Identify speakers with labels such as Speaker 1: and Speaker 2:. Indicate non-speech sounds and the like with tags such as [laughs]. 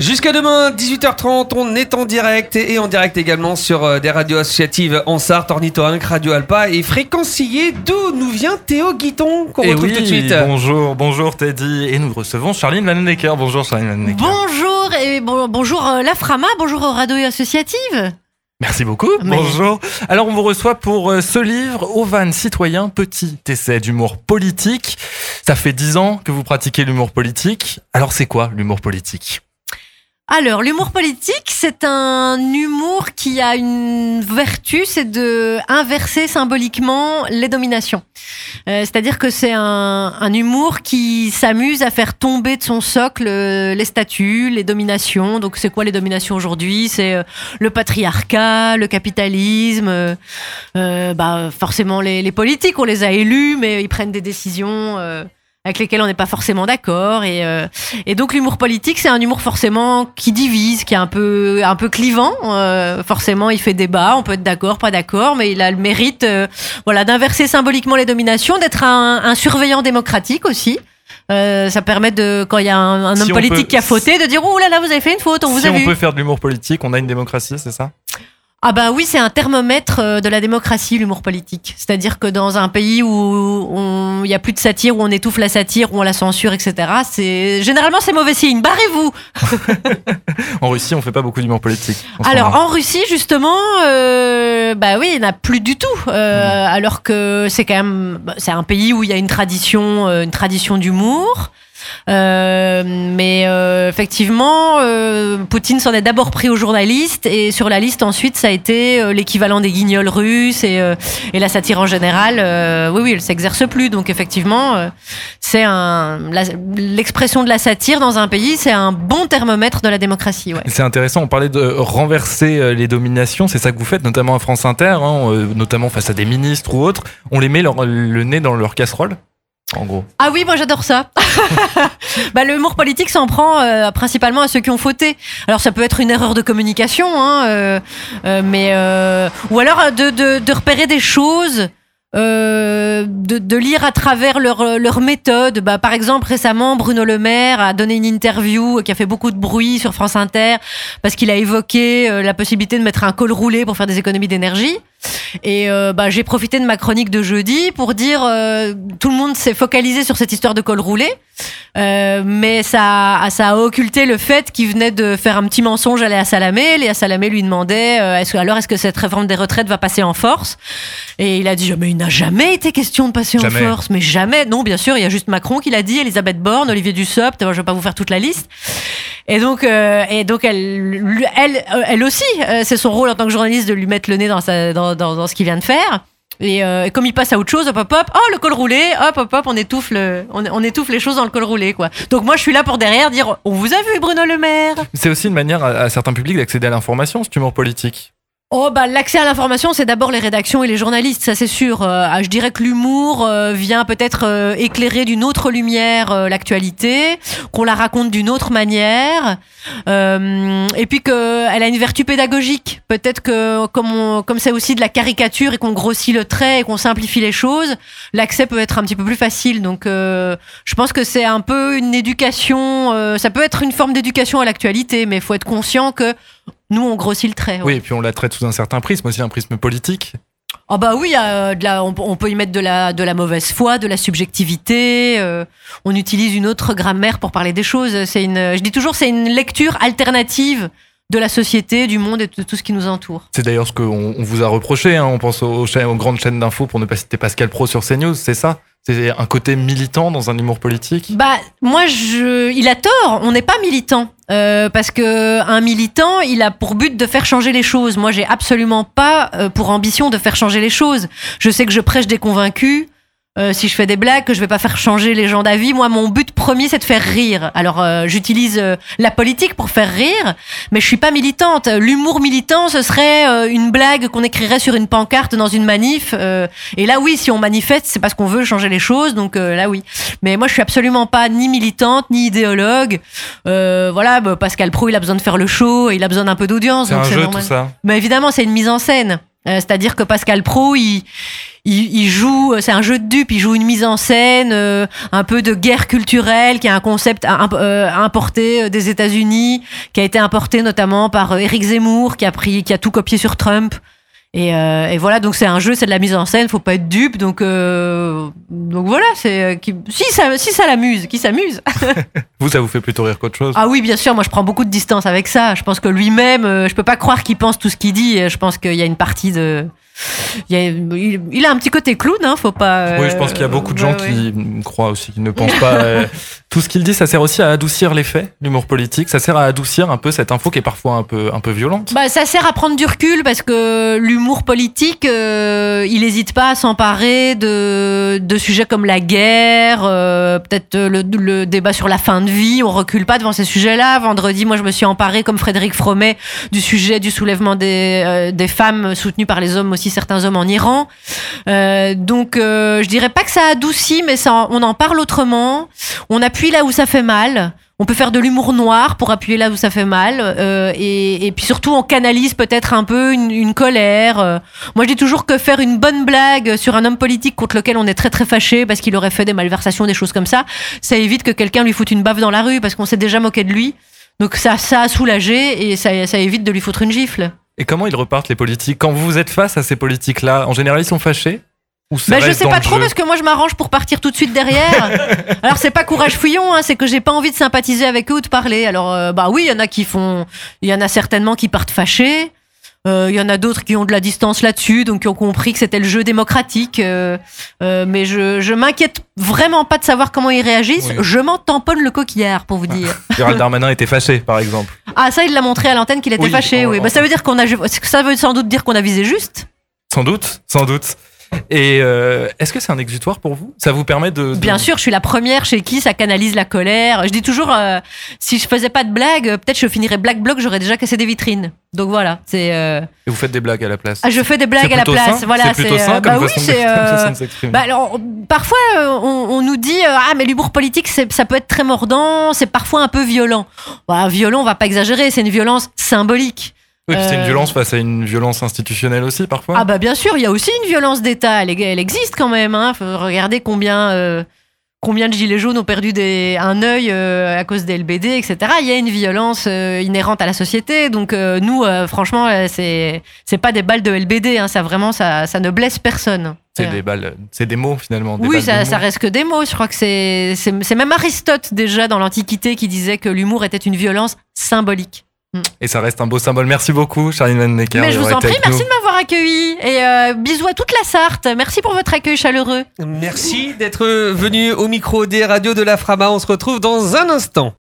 Speaker 1: Jusqu'à demain, 18h30, on est en direct et en direct également sur euh, des radios associatives en Sarthe, Ornithorinque, Radio Alpa et Fréquencier, d'où nous vient Théo Guiton, qu'on
Speaker 2: Et
Speaker 1: retrouve
Speaker 2: oui,
Speaker 1: tout de suite.
Speaker 2: Bonjour, bonjour Teddy. Et nous recevons Charline Vannenecker. Bonjour Charline Vannenecker.
Speaker 3: Bonjour et bon- bonjour euh, la Frama, bonjour aux radios associatives.
Speaker 2: Merci beaucoup.
Speaker 3: Mais-
Speaker 2: Bonjour. Alors on vous reçoit pour euh, ce livre, Ovan citoyen, petit essai d'humour politique. Ça fait dix ans que vous pratiquez l'humour politique. Alors c'est quoi l'humour politique?
Speaker 3: Alors l'humour politique, c'est un humour qui a une vertu, c'est de inverser symboliquement les dominations. Euh, C'est-à-dire que c'est un, humour qui s'amuse à faire tomber de son socle euh, les statuts, les dominations. Donc c'est quoi les dominations aujourd'hui? C'est euh, le patriarcat, le capitalisme. bah, forcément les, politiques, on les a élus, mais ils prennent des décisions. Avec lesquelles on n'est pas forcément d'accord et, euh, et donc l'humour politique c'est un humour forcément qui divise qui est un peu un peu clivant euh, forcément il fait débat on peut être d'accord pas d'accord mais il a le mérite euh, voilà d'inverser symboliquement les dominations d'être un, un surveillant démocratique aussi. Euh, ça permet de quand il y a un, homme politique
Speaker 2: peut-
Speaker 3: qui a fauté de dire oh là là vous avez fait une faute on vous
Speaker 2: Si
Speaker 3: a
Speaker 2: on
Speaker 3: vu.
Speaker 2: peut faire de l'humour politique, on a une démocratie, c'est ça?
Speaker 3: Ah bah oui, c'est un thermomètre euh, de la démocratie, l'humour politique. C'est-à-dire que dans un pays où il y a plus de satire, où on étouffe la satire, où on la censure, etc., c'est généralement c'est mauvais signe. Barrez-vous. [laughs]
Speaker 2: En Russie, on fait pas beaucoup d'humour politique.
Speaker 3: Alors en Russie justement, euh, bah oui, il n'y en a plus du tout. Euh, Alors que c'est quand même, bah, c'est un pays où il y a une tradition, euh, une tradition d'humour. Euh, mais euh, effectivement, euh, Poutine s'en est d'abord pris aux journalistes et sur la liste ensuite ça a été l'équivalent des guignols russes et, et la satire en général. oui, oui, elle s'exerce plus. Donc effectivement, c'est un l'expression de la satire dans un pays, c'est un bon thermomètre de la démocratie. Ouais.
Speaker 2: C'est intéressant, on parlait de renverser les dominations, c'est ça que vous faites, notamment à France Inter, hein, notamment face à des ministres ou autres. On les met le nez dans leur casserole,
Speaker 3: Ah oui, moi j'adore ça. [laughs] bah, le humour politique s'en prend euh, principalement à ceux qui ont fauté. Alors ça peut être une erreur de communication, hein, euh, euh, mais ou alors de, repérer des choses. de, de lire à travers leur, leur méthode. Bah, par exemple, récemment, Bruno Le Maire a donné une interview qui a fait beaucoup de bruit sur France Inter parce qu'il a évoqué la possibilité de mettre un col roulé pour faire des économies d'énergie. Et euh, bah, j'ai profité de ma chronique de jeudi pour dire euh, tout le monde s'est focalisé sur cette histoire de col roulé, euh, mais ça, a- ça a occulté le fait qu'il venait de faire un petit mensonge à Léa Salamé. Léa Salamé lui demandait euh, est-ce alors est-ce que cette réforme des retraites va passer en force? Et il a dit mais il n'a jamais été question de passer
Speaker 2: Jamais.
Speaker 3: en force, mais jamais. Non, bien sûr, il y a juste Macron qui l'a dit, Elisabeth Borne, Olivier Dussopt. Je vais pas vous faire toute la liste. Et donc, et donc elle, elle, elle aussi, c'est son rôle en tant que journaliste de lui mettre le nez dans, sa, dans, dans, ce qu'il vient de faire. Et, euh, et comme il passe à autre chose, hop hop hop, oh le col roulé, hop hop hop, on étouffe le, on, étouffe les choses dans le col roulé quoi. Donc moi je suis là pour derrière dire, on vous a vu Bruno Le Maire.
Speaker 2: C'est aussi une manière à, certains publics d'accéder à l'information, cet humour politique.
Speaker 3: Oh bah l'accès à l'information c'est d'abord les rédactions et les journalistes ça c'est sûr. Euh, ah, je dirais que l'humour euh, vient peut-être euh, éclairer d'une autre lumière l'actualité, qu'on la raconte d'une autre manière, et puis que elle a une vertu pédagogique. Peut-être que comme comme c'est aussi de la caricature et qu'on grossit le trait et qu'on simplifie les choses, l'accès peut être un petit peu plus facile. Donc je pense que c'est un peu une éducation. ça peut être une forme d'éducation à l'actualité, mais il faut être conscient que nous on grossit le trait. ouais.
Speaker 2: Oui, et puis on la traite sous un certain prisme, aussi un prisme politique.
Speaker 3: Ah bah oui, euh, de la- on, on peut y mettre de la, de la mauvaise foi, de la subjectivité. euh, on utilise une autre grammaire pour parler des choses. C'est une, je dis toujours, c'est une lecture alternative de la société, du monde et de tout ce qui nous entoure.
Speaker 2: C'est d'ailleurs ce qu'on on vous a reproché, hein, on pense aux grandes chaînes d'infos pour ne pas citer Pascal Pro sur CNews, c'est ça? C'est un côté militant dans un humour politique?
Speaker 3: Bah moi, je, il a tort. On n'est pas militant. Euh, parce que un militant, il a pour but de faire changer les choses. Moi, j'ai absolument pas euh, pour ambition de faire changer les choses. Je sais que je prêche des convaincus. Euh, si je fais des blagues, que je vais pas faire changer les gens d'avis. Moi, mon but premier, c'est de faire rire. Alors, euh, j'utilise euh, la politique pour faire rire, mais je suis pas militante. L'humour militant, ce serait euh, une blague qu'on écrirait sur une pancarte dans une manif. euh, et là, oui, si on manifeste, c'est parce qu'on veut changer les choses. Donc euh, là, oui. Mais moi, je suis absolument pas ni militante ni idéologue. Euh, voilà, bah, Pascal Pro, il a besoin de faire le show, et il a besoin d'un peu d'audience.
Speaker 2: C'est un jeu
Speaker 3: normal.
Speaker 2: tout ça
Speaker 3: Mais évidemment, c'est une mise en scène. Euh, C'est-à-dire que Pascal Pro, il, il, il joue, c'est un jeu de dupe, il joue une mise en scène, euh, un peu de guerre culturelle, qui est un concept euh, importé des États-Unis, qui a été importé notamment par euh, Éric Zemmour, qui a pris, qui a tout copié sur Trump. Et, euh, et voilà, donc c'est un jeu, c'est de la mise en scène, faut pas être dupe, donc euh, donc voilà, c'est euh, si ça si ça l'amuse, qui s'amuse. [laughs]
Speaker 2: Vous, ça vous fait plutôt rire qu'autre chose
Speaker 3: Ah oui, bien sûr, moi je prends beaucoup de distance avec ça. Je pense que lui-même, je peux pas croire qu'il pense tout ce qu'il dit. Je pense qu'il y a une partie de. Il, a, il, il a un petit côté clown, hein, faut pas. euh,
Speaker 2: Oui, je pense qu'il y a beaucoup de gens
Speaker 3: ouais, ouais.
Speaker 2: qui croient aussi, qui ne pensent pas. euh, [laughs] tout ce qu'il dit, ça sert aussi à adoucir les faits, l'humour politique. Ça sert à adoucir un peu cette info qui est parfois un peu, un peu violente.
Speaker 3: Bah, ça sert à prendre du recul parce que l'humour politique, euh, il n'hésite pas à s'emparer de, de sujets comme la guerre, euh, peut-être le, le débat sur la fin de vie. On recule pas devant ces sujets-là. Vendredi, moi, je me suis emparé, comme Frédéric Fromet, du sujet du soulèvement des, euh, des femmes soutenues par les hommes, aussi certains hommes en Iran. Euh, donc, euh, je dirais pas que ça adoucit, mais on en parle autrement. On appuie là où ça fait mal. On peut faire de l'humour noir pour appuyer là où ça fait mal. euh, et, puis surtout, on canalise peut-être un peu une, colère. Moi, je dis toujours que faire une bonne blague sur un homme politique contre lequel on est très très fâché parce qu'il aurait fait des malversations, des choses comme ça, ça évite que quelqu'un lui foute une baffe dans la rue parce qu'on s'est déjà moqué de lui. Donc ça, ça a soulagé et ça, ça évite de lui foutre une gifle.
Speaker 2: Et comment ils repartent, les politiques? Quand vous êtes face à ces politiques-là, en général, ils sont fâchés? Ou ça
Speaker 3: Bah, je sais pas trop
Speaker 2: jeu
Speaker 3: parce que moi je m'arrange pour partir tout de suite derrière. [laughs] Alors c'est pas courage fouillon, hein, c'est que j'ai pas envie de sympathiser avec eux ou de parler. Alors euh, bah oui, il y en a qui font, il y en a certainement qui partent fâchés. Euh, Il y en a d'autres qui ont de la distance là-dessus, donc qui ont compris que c'était le jeu démocratique. euh, euh, mais je, je m'inquiète vraiment pas de savoir comment ils réagissent.
Speaker 2: Oui.
Speaker 3: Je m'en tamponne le coquillard pour vous dire.
Speaker 2: Gérald Darmanin était fâché, par exemple.
Speaker 3: Ah ça, il l'a montré à l'antenne qu'il était
Speaker 2: Oui,
Speaker 3: fâché.
Speaker 2: on-
Speaker 3: Oui,
Speaker 2: on-
Speaker 3: bah, ça veut dire qu'on a, ça veut sans doute dire qu'on a visé juste.
Speaker 2: Sans doute, sans doute. Et euh, est-ce que c'est un exutoire pour vous? Ça vous permet de, de-
Speaker 3: Bien sûr, je suis la première chez qui ça canalise la colère. Je dis toujours, euh, si je faisais pas de blagues, peut-être je finirais black bloc, j'aurais déjà cassé des vitrines. Donc voilà, c'est. euh,
Speaker 2: Et vous faites des blagues à la place?
Speaker 3: Ah, je fais des blagues à la place.
Speaker 2: sain?
Speaker 3: Voilà,
Speaker 2: c'est plutôt sain comme
Speaker 3: bah oui,
Speaker 2: façon de- [laughs] comme
Speaker 3: euh,
Speaker 2: de
Speaker 3: bah alors, parfois, on, on nous dit ah mais l'humour politique, ça peut être très mordant, c'est parfois un peu violent. Bah, violent, on va pas exagérer, c'est une violence symbolique.
Speaker 2: Oui, c'est une
Speaker 3: euh,
Speaker 2: violence face à une violence institutionnelle aussi, parfois.
Speaker 3: Ah bah bien sûr, il y a aussi une violence d'État, elle, elle existe quand même. Hein. Faut regarder combien, euh, combien de gilets jaunes ont perdu des, un œil euh, à cause des LBD, etc. Il y a une violence euh, inhérente à la société. Donc nous, franchement, c'est c'est pas des balles de LBD. Hein. Ça vraiment, ça, ça ne blesse personne.
Speaker 2: c'est des balles, c'est des mots finalement. des
Speaker 3: oui, ça, ça reste que des mots. Je crois que c'est c'est c'est même Aristote déjà dans l'Antiquité qui disait que l'humour était une violence symbolique.
Speaker 2: Et ça reste un beau symbole. Merci beaucoup, Charline Van Necker.
Speaker 3: Mais je vous en prie, merci
Speaker 2: nous.
Speaker 3: de m'avoir accueilli et euh, bisous à toute la Sarthe. Merci pour votre accueil chaleureux.
Speaker 1: Merci d'être venu au micro des radios de la Frama. On se retrouve dans un instant.